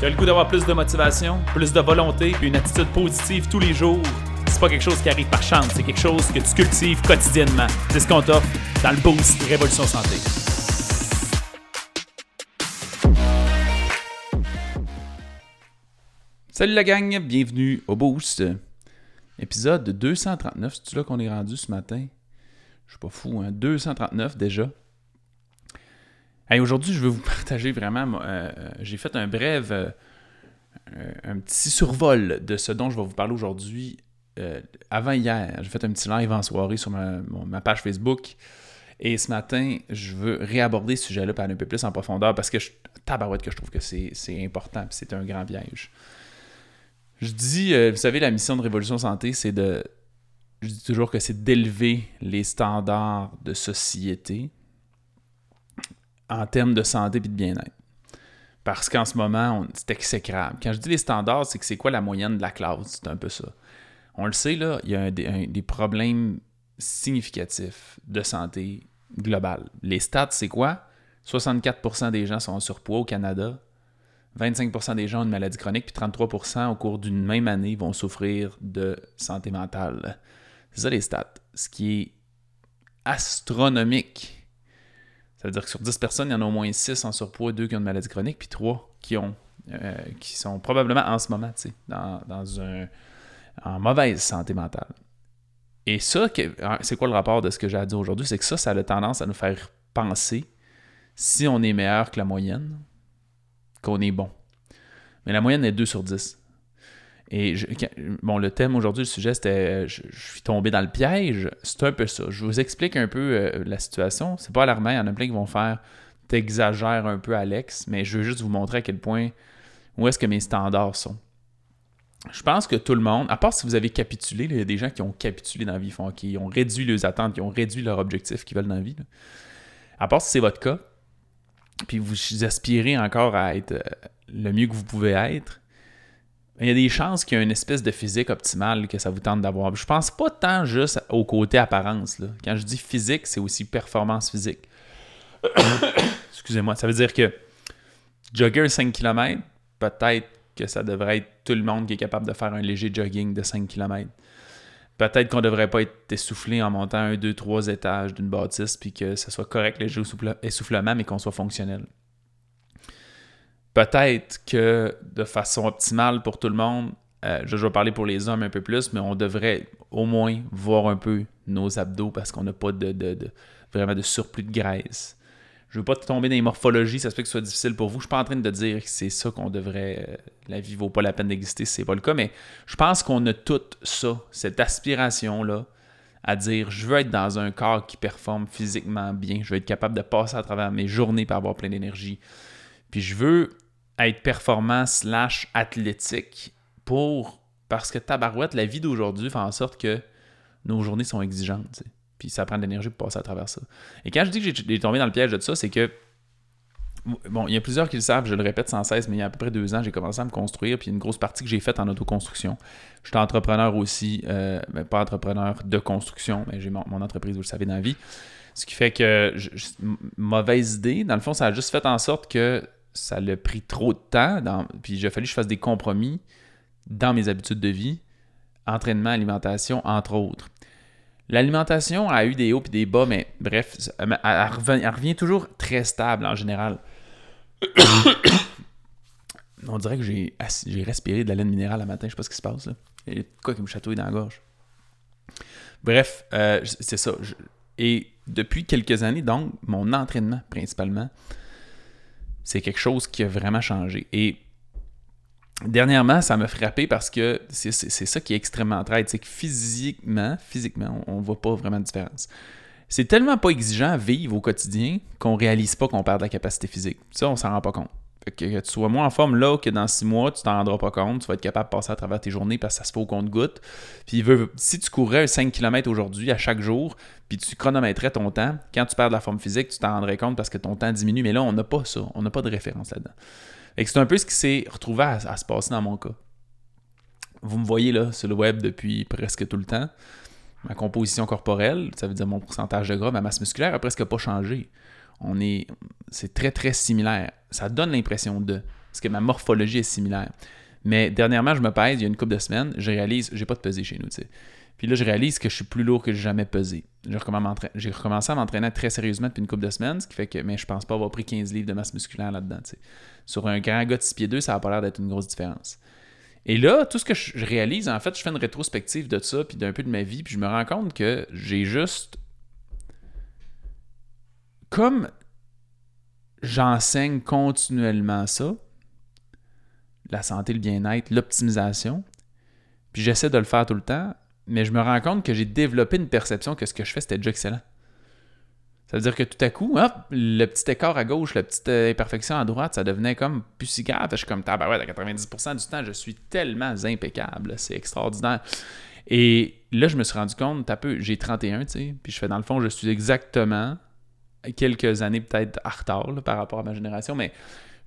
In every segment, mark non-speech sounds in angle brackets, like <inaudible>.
Tu as le goût d'avoir plus de motivation, plus de volonté, puis une attitude positive tous les jours? C'est pas quelque chose qui arrive par chance, c'est quelque chose que tu cultives quotidiennement. C'est ce qu'on t'offre dans le Boost Révolution Santé. Salut la gang, bienvenue au Boost. Épisode 239, c'est là qu'on est rendu ce matin? Je suis pas fou, hein? 239 déjà. Aujourd'hui, je veux vous <laughs> partager vraiment. Euh, j'ai fait un bref, euh, un petit survol de ce dont je vais vous parler aujourd'hui. Euh, avant hier, j'ai fait un petit live en soirée sur ma, page Facebook. Et ce matin, je veux réaborder ce sujet-là par un peu plus en profondeur parce que je, tabarouette que je trouve que c'est important c'est un grand piège. Je dis, vous savez, la mission de Révolution Santé, c'est de. Je dis toujours que c'est d'élever les standards de société, en termes de santé et de bien-être. Parce qu'en ce moment, c'est exécrable. Quand je dis les standards, c'est que c'est quoi la moyenne de la classe? C'est un peu ça. On le sait, là, il y a des problèmes significatifs de santé globale. Les stats, c'est quoi? 64% des gens sont en surpoids au Canada, 25% des gens ont une maladie chronique, puis 33% au cours d'une même année vont souffrir de santé mentale. C'est ça les stats. Ce qui est astronomique ça veut dire que sur 10 personnes, il y en a au moins 6 en surpoids, 2 qui ont une maladie chronique, puis 3 qui ont euh, qui sont probablement en ce moment dans, dans un, en mauvaise santé mentale. Et ça, hein, c'est quoi le rapport de ce que j'ai à dire aujourd'hui? C'est que ça, ça a tendance à nous faire penser si on est meilleur que la moyenne, qu'on est bon. Mais la moyenne est 2 sur 10. Et bon, le thème aujourd'hui, le sujet, c'était euh, je, suis tombé dans le piège. C'est un peu ça. Je vous explique un peu euh, la situation. C'est pas alarmant. Il y en a plein qui vont faire T'exagères un peu, Alex, mais je veux juste vous montrer à quel point où est-ce que mes standards sont. Je pense que tout le monde, à part si vous avez capitulé, il y a des gens qui ont capitulé dans la vie, qui ont réduit leurs attentes, qui ont réduit leur objectif qu'ils veulent dans la vie. À part si c'est votre cas, puis vous aspirez encore à être euh, le mieux que vous pouvez être, il y a des chances qu'il y ait une espèce de physique optimale que ça vous tente d'avoir. Je pense pas tant juste au côté apparence. Quand je dis physique, c'est aussi performance physique. <coughs> Excusez-moi, ça veut dire que jogger 5 km, peut-être que ça devrait être tout le monde qui est capable de faire un léger jogging de 5 km. Peut-être qu'on ne devrait pas être essoufflé en montant un, deux, trois étages d'une bâtisse, puis que ce soit correct le essoufflement, mais qu'on soit fonctionnel. Peut-être que de façon optimale pour tout le monde, euh, je, vais parler pour les hommes un peu plus, mais on devrait au moins voir un peu nos abdos parce qu'on n'a pas de, vraiment de surplus de graisse. Je veux pas tomber dans les morphologies, ça se peut que ce soit difficile pour vous. Je suis pas en train de dire que c'est ça qu'on devrait. Euh, la vie vaut pas la peine d'exister si c'est pas le cas, mais je pense qu'on a tout ça, cette aspiration-là, à dire je veux être dans un corps qui performe physiquement bien, je veux être capable de passer à travers mes journées pour avoir plein d'énergie. Puis je veux être performant slash athlétique pour. Parce que tabarouette, la vie d'aujourd'hui fait en sorte que nos journées sont exigeantes. Puis ça prend de l'énergie pour passer à travers ça. Et quand je dis que j'ai tombé dans le piège de ça, c'est que. Bon, il y a plusieurs qui le savent, je le répète sans cesse, mais il y a à peu près deux ans, j'ai commencé à me construire, puis une grosse partie que j'ai faite en autoconstruction. Je suis entrepreneur aussi, euh, pas entrepreneur de construction, mais j'ai mon, entreprise, vous le savez, dans la vie. Ce qui fait que, mauvaise idée, dans le fond, ça a juste fait en sorte que ça l'a pris trop de temps, puis il a fallu que je fasse des compromis dans mes habitudes de vie, entraînement, alimentation, entre autres. L'alimentation a eu des hauts et des bas, mais bref, elle, revient, toujours très stable en général. <coughs> On dirait que j'ai, respiré de la laine minérale le matin, je sais pas ce qui se passe là. Il y a quoi qui me chatouille dans la gorge. Bref, euh, c'est ça. et depuis quelques années, donc, mon entraînement principalement, c'est quelque chose qui a vraiment changé. Et dernièrement, ça m'a frappé parce que c'est ça qui est extrêmement traite, c'est que physiquement, physiquement, on ne voit pas vraiment de différence. C'est tellement pas exigeant à vivre au quotidien qu'on réalise pas qu'on perd de la capacité physique. Ça, on s'en rend pas compte que, tu sois moins en forme là que dans six mois, tu t'en rendras pas compte. Tu vas être capable de passer à travers tes journées parce que ça se fait au compte-goutte. Puis veut, si tu courais 5 km aujourd'hui à chaque jour, puis tu chronométrais ton temps, quand tu perds de la forme physique, tu t'en rendrais compte parce que ton temps diminue. Mais là, on n'a pas ça. On n'a pas de référence là-dedans. Et c'est un peu ce qui s'est retrouvé à, se passer dans mon cas. Vous me voyez là sur le web depuis presque tout le temps. Ma composition corporelle, ça veut dire mon pourcentage de gras, ma masse musculaire n'a presque pas changé on est c'est très très similaire. Ça donne l'impression de, parce que ma morphologie est similaire. Mais dernièrement, je me pèse, il y a une couple de semaines, je réalise, j'ai pas de pesée chez nous, tu sais. Puis là, je réalise que je suis plus lourd que j'ai jamais pesé. J'ai recommencé à m'entraîner très sérieusement depuis une couple de semaines, ce qui fait que mais je pense pas avoir pris 15 livres de masse musculaire là-dedans. tu. Sur un grand gars de 6 pieds 2, ça n'a pas l'air d'être une grosse différence. Et là, tout ce que je réalise, en fait, je fais une rétrospective de ça, puis d'un peu de ma vie, puis je me rends compte que j'ai juste. Comme j'enseigne continuellement ça, la santé, le bien-être, l'optimisation, puis j'essaie de le faire tout le temps, mais je me rends compte que j'ai développé une perception que ce que je fais, c'était déjà excellent. Ça veut dire que tout à coup, hop, le petit écart à gauche, la petite euh, imperfection à droite, ça devenait comme plus. Je suis comme, ah ouais, à 90% du temps, je suis tellement impeccable. C'est extraordinaire. Et là, je me suis rendu compte, un peu, j'ai 31, tu sais, puis je fais dans le fond, je suis exactement quelques années peut-être en retard par rapport à ma génération, mais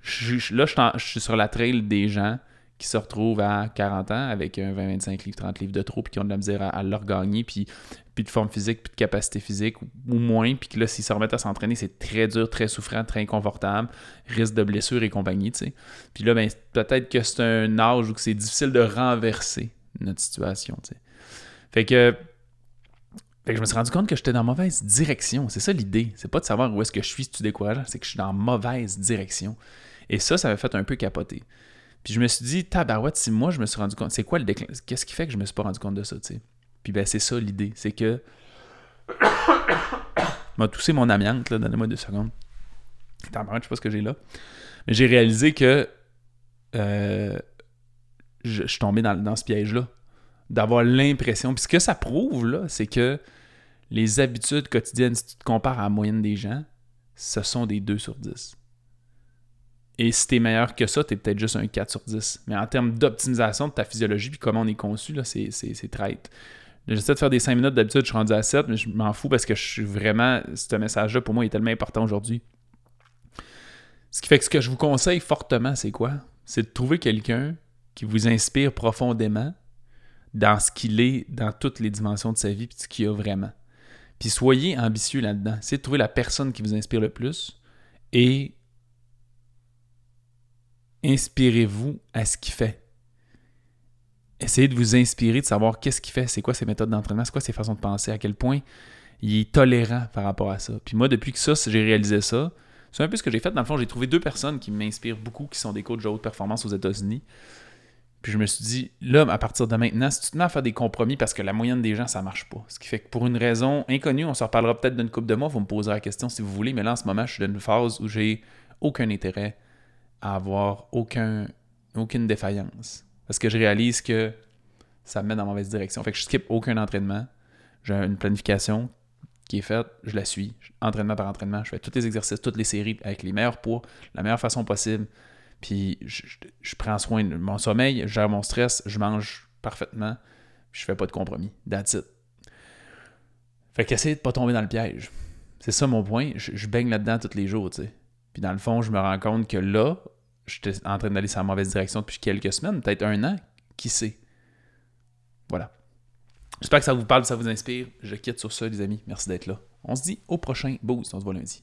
je, là, je, suis sur la trail des gens qui se retrouvent à 40 ans avec un 20, 25 livres, 30 livres de trop, puis qui ont de la misère à, leur gagner, puis, puis de forme physique, puis de capacité physique, ou, moins, puis que là, s'ils se remettent à s'entraîner, c'est très dur, très souffrant, très inconfortable, risque de blessure et compagnie, tu sais. Puis là, ben, peut-être que c'est un âge où c'est difficile de renverser notre situation, tu sais. Fait que, fait que je me suis rendu compte que j'étais dans mauvaise direction. C'est ça l'idée. C'est pas de savoir où est-ce que je suis si tu décourages, c'est que je suis dans mauvaise direction. Et ça, ça m'a fait un peu capoter. Puis je me suis dit, tabarouette, si moi je me suis rendu compte, c'est quoi le déclin Qu'est-ce qui fait que je me suis pas rendu compte de ça, tu sais? Puis ben, c'est ça l'idée. C'est que. <coughs> m'a toussé mon amiante, là, donnez-moi deux secondes. Tabarouette, je sais pas ce que j'ai là. Mais j'ai réalisé que. Euh, je, suis tombé dans, dans ce piège-là. D'avoir l'impression. Puis ce que ça prouve, là, c'est que les habitudes quotidiennes, si tu te compares à la moyenne des gens, ce sont des 2 sur 10. Et si t'es meilleur que ça, t'es peut-être juste un 4 sur 10. Mais en termes d'optimisation de ta physiologie puis comment on est conçu, là, c'est, c'est, traite. J'essaie de faire des 5 minutes d'habitude, je suis rendu à 7, mais je m'en fous parce que je suis vraiment. Ce message-là, pour moi, est tellement important aujourd'hui. Ce qui fait que ce que je vous conseille fortement, c'est quoi? C'est de trouver quelqu'un qui vous inspire profondément dans ce qu'il est, dans toutes les dimensions de sa vie, puis ce qu'il a vraiment. Puis soyez ambitieux là-dedans. C'est de trouver la personne qui vous inspire le plus et inspirez-vous à ce qu'il fait. Essayez de vous inspirer, de savoir qu'est-ce qu'il fait, c'est quoi ses méthodes d'entraînement, c'est quoi ses façons de penser, à quel point il est tolérant par rapport à ça. Puis moi, depuis que ça, j'ai réalisé ça, c'est un peu ce que j'ai fait. Dans le fond, j'ai trouvé deux personnes qui m'inspirent beaucoup, qui sont des coachs de haute performance aux États-Unis. Puis je me suis dit, là, à partir de maintenant, si tu te à faire des compromis parce que la moyenne des gens, ça marche pas. Ce qui fait que pour une raison inconnue, on se reparlera peut-être d'une coupe de mois, vous me poserez la question si vous voulez, mais là, en ce moment, je suis dans une phase où j'ai aucun intérêt à avoir aucun, aucune défaillance. Parce que je réalise que ça me met dans la mauvaise direction. Fait que je skip aucun entraînement. J'ai une planification qui est faite, je la suis, entraînement par entraînement. Je fais tous les exercices, toutes les séries avec les meilleurs poids, la meilleure façon possible. Puis je, prends soin de mon sommeil, je gère mon stress, je mange parfaitement, je fais pas de compromis. That's it. Fait qu'essayer de pas tomber dans le piège. C'est ça mon point. Je, baigne là-dedans tous les jours, tu sais. Puis dans le fond, je me rends compte que là, j'étais en train d'aller sur la mauvaise direction depuis quelques semaines, peut-être un an, qui sait? Voilà. J'espère que ça vous parle, ça vous inspire. Je quitte sur ça, les amis. Merci d'être là. On se dit au prochain boost. On se voit lundi.